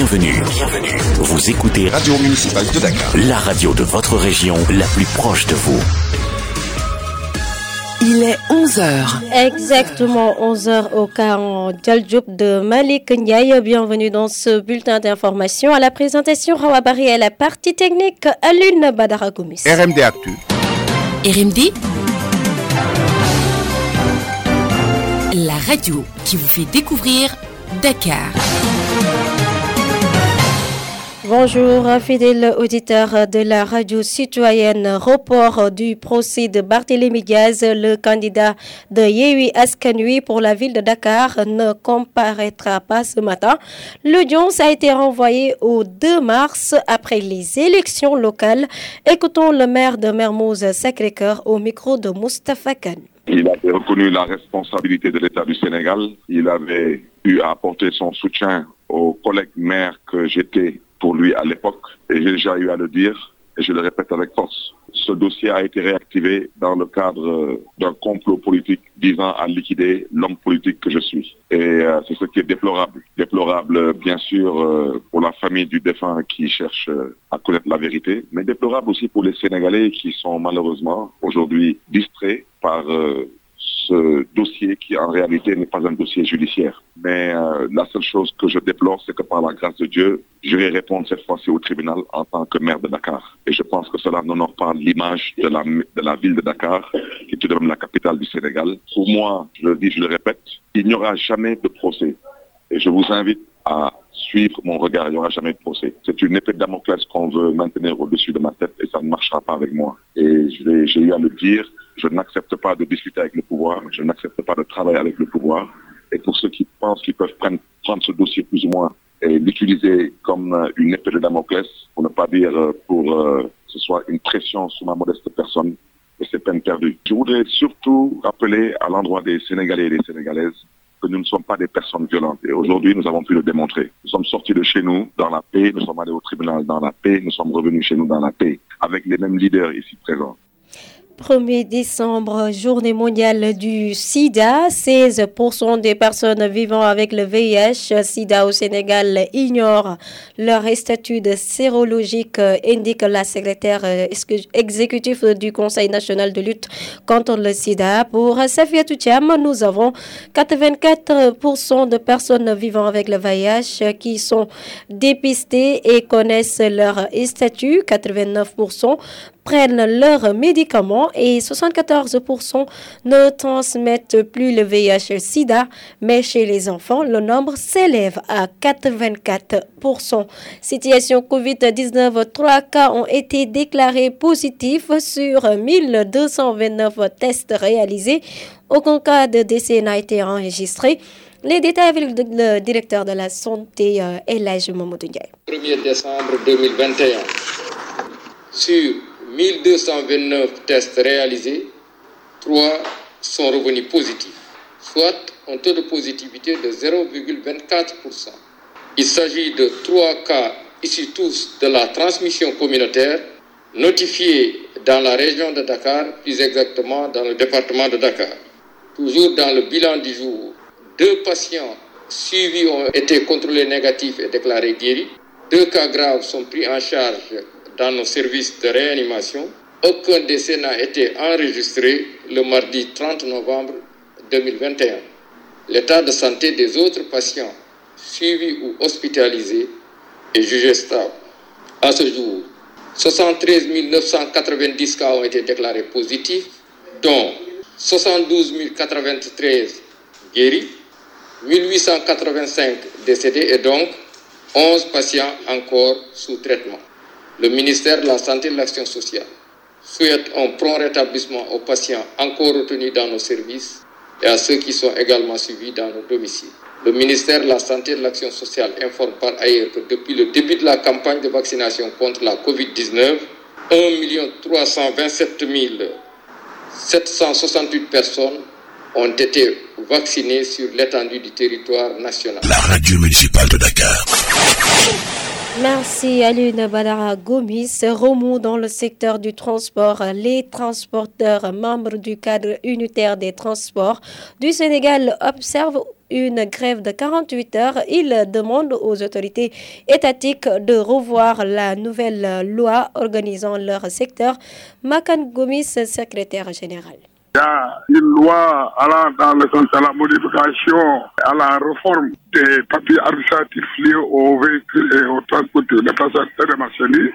bienvenue. Bienvenue. Vous écoutez Radio Municipale de Dakar. la radio de votre région, la plus proche de vous. Il est 11h. Exactement 11h au camp Djaldjoub de Malik Ndiaye. Bienvenue dans ce bulletin d'information. À la présentation, Rawa Barry et la partie technique, Alune Badara Gomis. RMD Actu. RMD La radio qui vous fait découvrir Dakar. Bonjour, fidèles auditeurs de la radio citoyenne. Report du procès de Barthélémy Diaz, le candidat de Yehui Askanui pour la ville de Dakar, ne comparaîtra pas ce matin. L'audience a été renvoyée au 2 mars après les élections locales. Écoutons le maire de Mermoz Sacré-Cœur au micro de Mustafa Khan. Il avait reconnu la responsabilité de l'État du Sénégal. Il avait eu à apporter son soutien aux collègues maires que j'étais pour lui à l'époque. Et j'ai déjà eu à le dire, et je le répète avec force. Ce dossier a été réactivé dans le cadre d'un complot politique visant à liquider l'homme politique que je suis. Et euh, c'est ce qui est déplorable. Déplorable, bien sûr, euh, pour la famille du défunt qui cherche euh, à connaître la vérité, mais déplorable aussi pour les Sénégalais qui sont malheureusement aujourd'hui distraits par dossier qui en réalité n'est pas un dossier judiciaire. Mais euh, la seule chose que je déplore, c'est que par la grâce de Dieu, je vais répondre cette fois-ci au tribunal en tant que maire de Dakar. Et je pense que cela n'honore pas l'image de la, de la ville de Dakar, qui est tout de même la capitale du Sénégal. Pour moi, je le dis, je le répète, il n'y aura jamais de procès. Et je vous invite à suivre mon regard, il n'y aura jamais de procès. C'est une épée de Damoclès qu'on veut maintenir au-dessus de ma tête et ça ne marchera pas avec moi. Et j'ai eu à le dire, je n'accepte pas de discuter avec le pouvoir, je n'accepte pas de travailler avec le pouvoir. Et pour ceux qui pensent qu'ils peuvent prendre, ce dossier plus ou moins et l'utiliser comme une épée de Damoclès, pour ne pas dire pour euh, que ce soit une pression sur ma modeste personne, et c'est peine perdue. Je voudrais surtout rappeler à l'endroit des Sénégalais et des Sénégalaises que nous ne sommes pas des personnes violentes. Et aujourd'hui, nous avons pu le démontrer. Nous sommes sortis de chez nous dans la paix, nous sommes allés au tribunal dans la paix, nous sommes revenus chez nous dans la paix, avec les mêmes leaders ici présents. 1er décembre, journée mondiale du sida. 16% des personnes vivant avec le VIH-sida au Sénégal ignorent leur statut sérologique, indique la secrétaire exécutive du Conseil national de lutte contre le sida. Pour Safia Toutiam, nous avons 84% de personnes vivant avec le VIH qui sont dépistées et connaissent leur statut. 89% prennent leurs médicaments et 74% ne transmettent plus le VIH-Sida, mais chez les enfants, le nombre s'élève à 84%. Situation Covid-19, trois cas ont été déclarés positifs sur 1229 tests réalisés. Aucun cas de décès n'a été enregistré. Les détails avec le directeur de la santé, Elage Momodou Ndiaye. 1er décembre 2021, sur 1229 tests réalisés, 3 sont revenus positifs, soit un taux de positivité de 0,24%. Il s'agit de 3 cas issus tous de la transmission communautaire notifiés dans la région de Dakar, plus exactement dans le département de Dakar. Toujours dans le bilan du jour, deux patients suivis ont été contrôlés négatifs et déclarés guéris. Deux cas graves sont pris en charge dans nos services de réanimation. Aucun décès n'a été enregistré le mardi 30 novembre 2021. L'état de santé des autres patients suivis ou hospitalisés est jugé stable. À ce jour, 73 990 cas ont été déclarés positifs, dont 72 093 guéris, 1885 décédés et donc 11 patients encore sous traitement. Le ministère de la Santé et de l'Action sociale souhaite un prompt rétablissement aux patients encore retenus dans nos services et à ceux qui sont également suivis dans nos domiciles. Le ministère de la Santé et de l'Action sociale informe par ailleurs que depuis le début de la campagne de vaccination contre la COVID-19, 1 327 768 personnes ont été vaccinées sur l'étendue du territoire national. La radio municipale de Dakar. Merci Alune Badara Gomis. Remous dans le secteur du transport. Les transporteurs membres du cadre unitaire des transports du Sénégal observent une grève de 48 heures. Ils demandent aux autorités étatiques de revoir la nouvelle loi organisant leur secteur. Makan Gomis, secrétaire général. Il y a une loi allant dans le sens de la modification, à la réforme des papiers administratifs liés aux véhicules et aux transports de passagers et de marchandises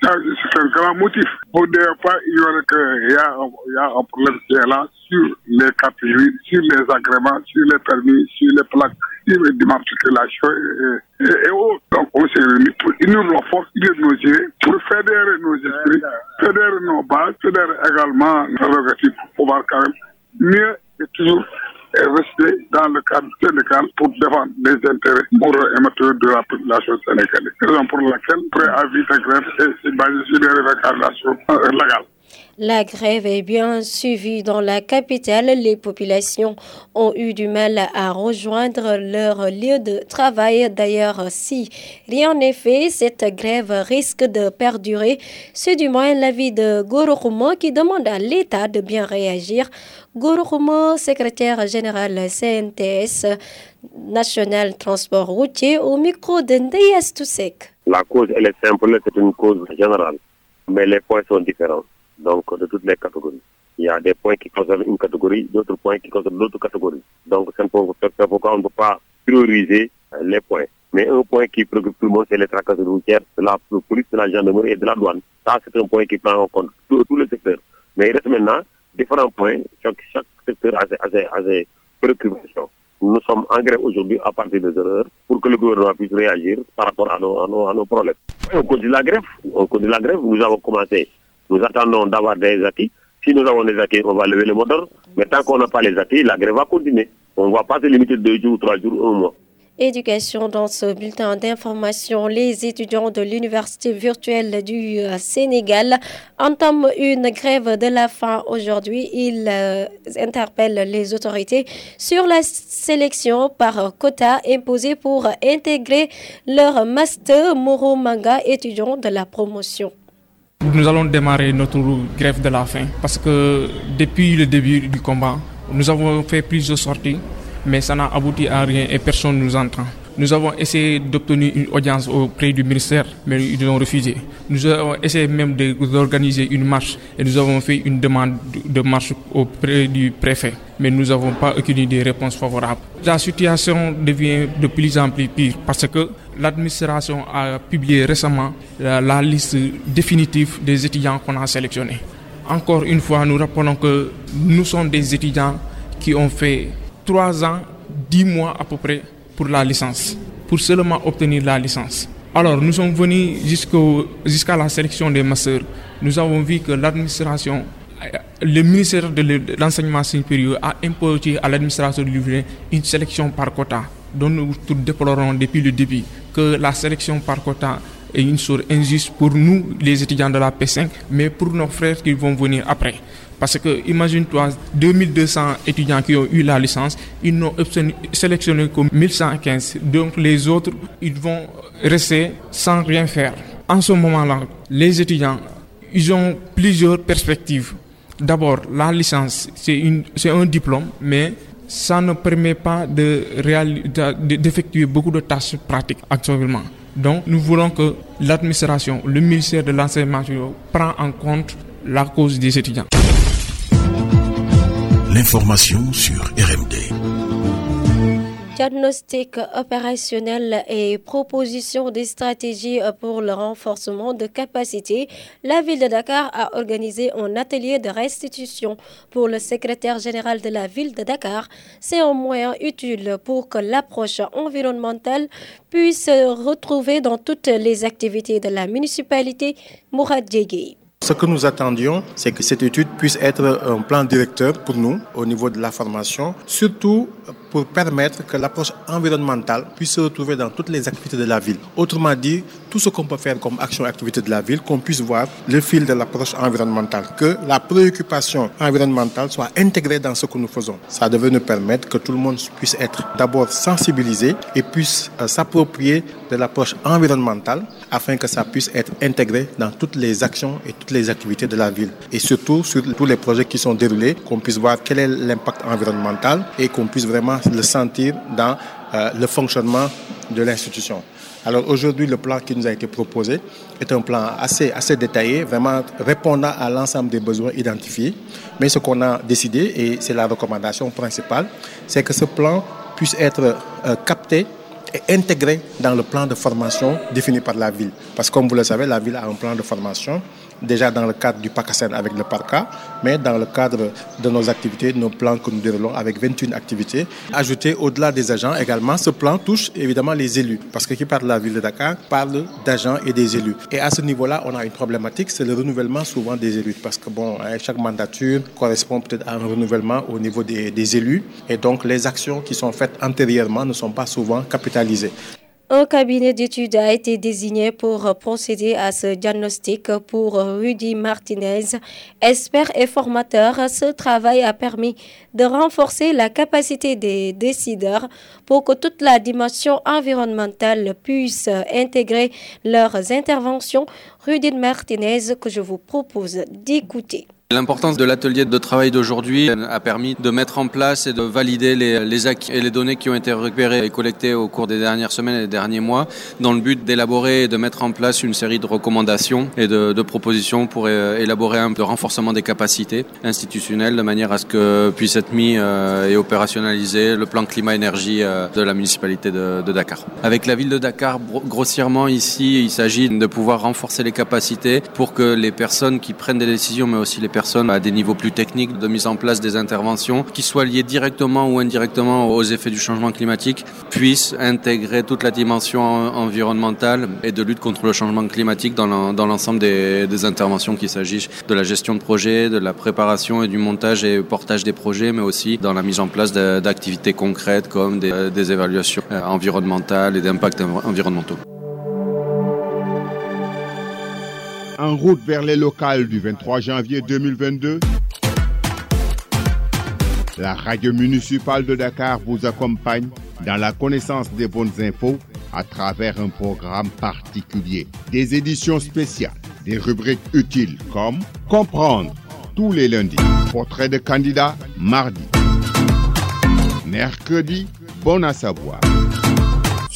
c'est un grand motif. Pour ne pas ignorer qu'il y, y a un problème qui est là sur les catégories, sur les agréments, sur les permis, sur les plaques et, et, et, autres. Donc on s'est réunis pour unir nos forces, unir nos idées, pour fédérer nos esprits, fédérer nos bases, fédérer également nos prérogatives pour pouvoir quand même mieux et toujours et rester dans le cadre sénégal pour défendre les intérêts moraux et matériels de la population sénégalaise. Raison pour laquelle, préavis de grève est basé sur les revendications légales. La grève est bien suivie dans la capitale. Les populations ont eu du mal à rejoindre leur lieu de travail. D'ailleurs, si rien n'est fait, cette grève risque de perdurer. C'est du moins l'avis de Gorokumo qui demande à l'État de bien réagir. Gorokumo, secrétaire général CNTS, National Transport Routier, au micro de Ndeyas Toussek. La cause, elle est simple, c'est une cause générale, mais les points sont différents donc de toutes les catégories. Il y a des points qui concernent une catégorie, d'autres points qui concernent l'autre catégorie. Donc c'est pourquoi on ne peut pas prioriser les points. Mais un point qui préoccupe tout le monde, c'est les tracasseries routières, de la police, de la gendarmerie et de la douane. Ça, c'est un point qui prend en compte tous les secteurs. Mais il reste maintenant différents points. Chaque, chaque secteur a ses, a ses préoccupations. Nous sommes en grève aujourd'hui à partir des erreurs pour que le gouvernement puisse réagir par rapport à nos, à nos, à nos problèmes. On continue la grève. On continue la grève. Nous avons commencé nous attendons d'avoir des acquis. Si nous avons des acquis, on va lever le moteur. Mais tant qu'on n'a pas les acquis, la grève va continuer. On ne va pas se limiter deux jours, trois jours, un mois. Éducation dans ce bulletin d'information. Les étudiants de l'Université virtuelle du Sénégal entament une grève de la faim aujourd'hui. Ils euh, interpellent les autorités sur la sélection par quota imposée pour intégrer leur master Moro Manga étudiant de la promotion. Nous allons démarrer notre grève de la faim parce que depuis le début du combat, nous avons fait plusieurs sorties, mais ça n'a abouti à rien et personne ne nous entend. Nous avons essayé d'obtenir une audience auprès du ministère, mais ils ont refusé. Nous avons essayé même d'organiser une marche et nous avons fait une demande de marche auprès du préfet, mais nous n'avons pas obtenu des réponses favorables. La situation devient de plus en plus pire parce que l'administration a publié récemment la, la liste définitive des étudiants qu'on a sélectionnés. Encore une fois, nous rappelons que nous sommes des étudiants qui ont fait trois ans, dix mois à peu près pour la licence, pour seulement obtenir la licence. Alors, nous sommes venus jusqu'à la sélection des masters. Nous avons vu que l'administration, le ministère de l'enseignement supérieur a imposé à l'administration de l'UVN une sélection par quota, dont nous déplorons depuis le début que la sélection par quota est une chose injuste pour nous, les étudiants de la P5, mais pour nos frères qui vont venir après. Parce que, imagine-toi, 2200 étudiants qui ont eu la licence, ils n'ont sélectionné que 1115. Donc, les autres, ils vont rester sans rien faire. En ce moment-là, les étudiants, ils ont plusieurs perspectives. D'abord, la licence, c'est un diplôme, mais ça ne permet pas d'effectuer de beaucoup de tâches pratiques actuellement. Donc, nous voulons que l'administration, le ministère de l'enseignement prend en compte la cause des étudiants. L'information sur RMD. Diagnostic opérationnel et proposition des stratégies pour le renforcement de capacité, la ville de Dakar a organisé un atelier de restitution pour le secrétaire général de la ville de Dakar. C'est un moyen utile pour que l'approche environnementale puisse retrouver dans toutes les activités de la municipalité Mourad Djegui. Ce que nous attendions, c'est que cette étude puisse être un plan directeur pour nous au niveau de la formation, surtout pour permettre que l'approche environnementale puisse se retrouver dans toutes les activités de la ville. Autrement dit, tout ce qu'on peut faire comme action et activité de la ville, qu'on puisse voir le fil de l'approche environnementale, que la préoccupation environnementale soit intégrée dans ce que nous faisons. Ça devait nous permettre que tout le monde puisse être d'abord sensibilisé et puisse euh, s'approprier de l'approche environnementale afin que ça puisse être intégré dans toutes les actions et toutes les activités de la ville. Et surtout sur tous les projets qui sont déroulés, qu'on puisse voir quel est l'impact environnemental et qu'on puisse vraiment le sentir dans euh, le fonctionnement de l'institution. Alors aujourd'hui, le plan qui nous a été proposé est un plan assez, assez détaillé, vraiment répondant à l'ensemble des besoins identifiés. Mais ce qu'on a décidé, et c'est la recommandation principale, c'est que ce plan puisse être euh, capté et intégré dans le plan de formation défini par la ville. Parce que comme vous le savez, la ville a un plan de formation déjà dans le cadre du PACASEN avec le PARCA, mais dans le cadre de nos activités, nos plans que nous déroulons avec 21 activités. Ajouter au-delà des agents également, ce plan touche évidemment les élus, parce que qui parle de la ville de Dakar parle d'agents et des élus. Et à ce niveau-là, on a une problématique, c'est le renouvellement souvent des élus, parce que bon, hein, chaque mandature correspond peut-être à un renouvellement au niveau des élus, et donc les actions qui sont faites antérieurement ne sont pas souvent capitalisées. Un cabinet d'études a été désigné pour procéder à ce diagnostic pour Rudy Martinez. Expert et formateur, ce travail a permis de renforcer la capacité des décideurs pour que toute la dimension environnementale puisse intégrer leurs interventions. Rudy Martinez, que je vous propose d'écouter. L'importance de l'atelier de travail d'aujourd'hui a permis de mettre en place et de valider les, acquis et les données qui ont été récupérées et collectées au cours des dernières semaines et des derniers mois dans le but d'élaborer et de mettre en place une série de recommandations et de, propositions pour élaborer un de renforcement des capacités institutionnelles de manière à ce que puisse être mis euh, et opérationnalisé le plan climat-énergie euh, de la municipalité de, de Dakar. Avec la ville de Dakar, grossièrement ici, il s'agit de pouvoir renforcer les capacités pour que les personnes qui prennent des décisions, mais aussi les personnes à des niveaux plus techniques de mise en place des interventions qui soient liées directement ou indirectement aux effets du changement climatique puissent intégrer toute la dimension environnementale et de lutte contre le changement climatique dans l'ensemble des, interventions qu'il s'agisse de la gestion de projets, de la préparation et du montage et portage des projets, mais aussi dans la mise en place d'activités concrètes comme des, des évaluations environnementales et d'impacts environnementaux. En route vers les locales du 23 janvier 2022, la radio municipale de Dakar vous accompagne dans la connaissance des bonnes infos à travers un programme particulier, des éditions spéciales, des rubriques utiles comme Comprendre tous les lundis, Portrait de candidat mardi, mercredi, Bon à savoir.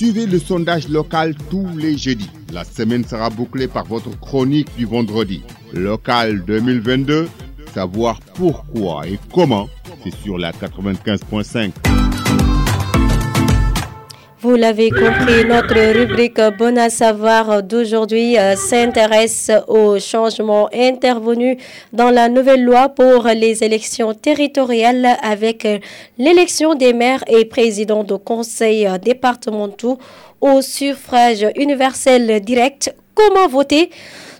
Suivez le sondage local tous les jeudis. La semaine sera bouclée par votre chronique du vendredi. Local 2022, savoir pourquoi et comment, c'est sur la 95.5. Vous l'avez compris, notre rubrique Bon à savoir d'aujourd'hui s'intéresse aux changements intervenus dans la nouvelle loi pour les élections territoriales avec l'élection des maires et présidents de conseils départementaux au suffrage universel direct. Comment voter?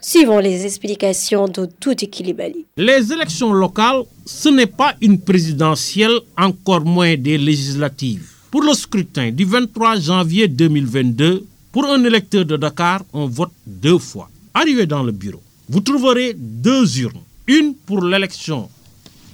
Suivons les explications de Touti Kilibali. Les élections locales, ce n'est pas une présidentielle, encore moins des législatives. Pour le scrutin du 23 janvier 2022, pour un électeur de Dakar, on vote deux fois. Arrivé dans le bureau, vous trouverez deux urnes. Une pour l'élection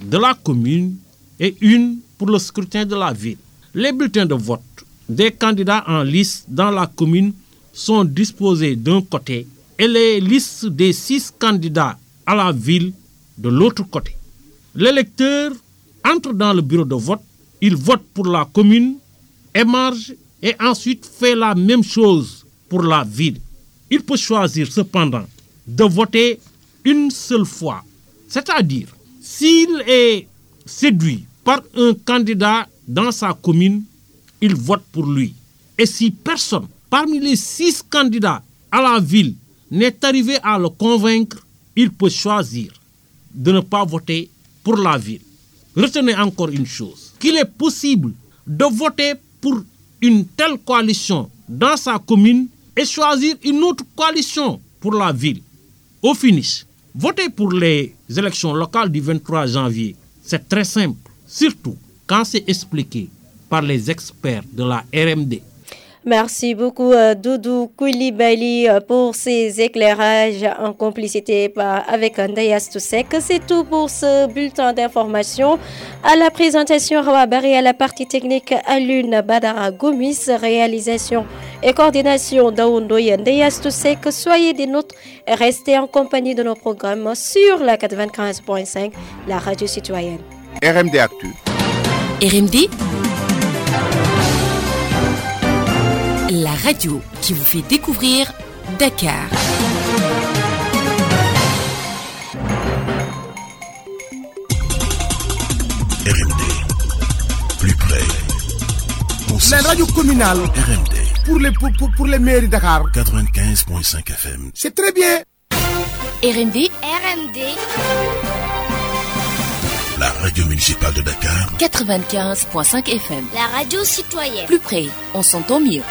de la commune et une pour le scrutin de la ville. Les bulletins de vote des candidats en liste dans la commune sont disposés d'un côté et les listes des six candidats à la ville de l'autre côté. L'électeur entre dans le bureau de vote, il vote pour la commune, émarge et ensuite fait la même chose pour la ville. Il peut choisir cependant de voter une seule fois, c'est-à-dire s'il est séduit par un candidat dans sa commune, il vote pour lui. Et si personne parmi les six candidats à la ville n'est arrivé à le convaincre, il peut choisir de ne pas voter pour la ville. Retenez encore une chose, qu'il est possible de voter pour une telle coalition dans sa commune et choisir une autre coalition pour la ville. Au finish, voter pour les élections locales du 23 janvier, c'est très simple, surtout quand c'est expliqué par les experts de la RMD. Merci beaucoup euh, Doudou Koulibaly euh, pour ces éclairages en complicité avec Ndayas Toussek. C'est tout pour ce bulletin d'information. À la présentation, Rawabari à la partie technique, Alune Badara Gomis, réalisation et coordination d'Aoundoy Ndayas Toussek. Soyez des nôtres et restez en compagnie de nos programmes sur la 95.5, la radio citoyenne. RMD Actu. RMD la radio qui vous fait découvrir Dakar. RMD, plus près. La radio communale. RMD. Pour les, pour, pour les mairies Dakar. 95.5 FM. C'est très bien. RMD. RMD. La radio municipale de Dakar. 95.5 FM. La radio citoyenne. Plus près, on s'entend mieux.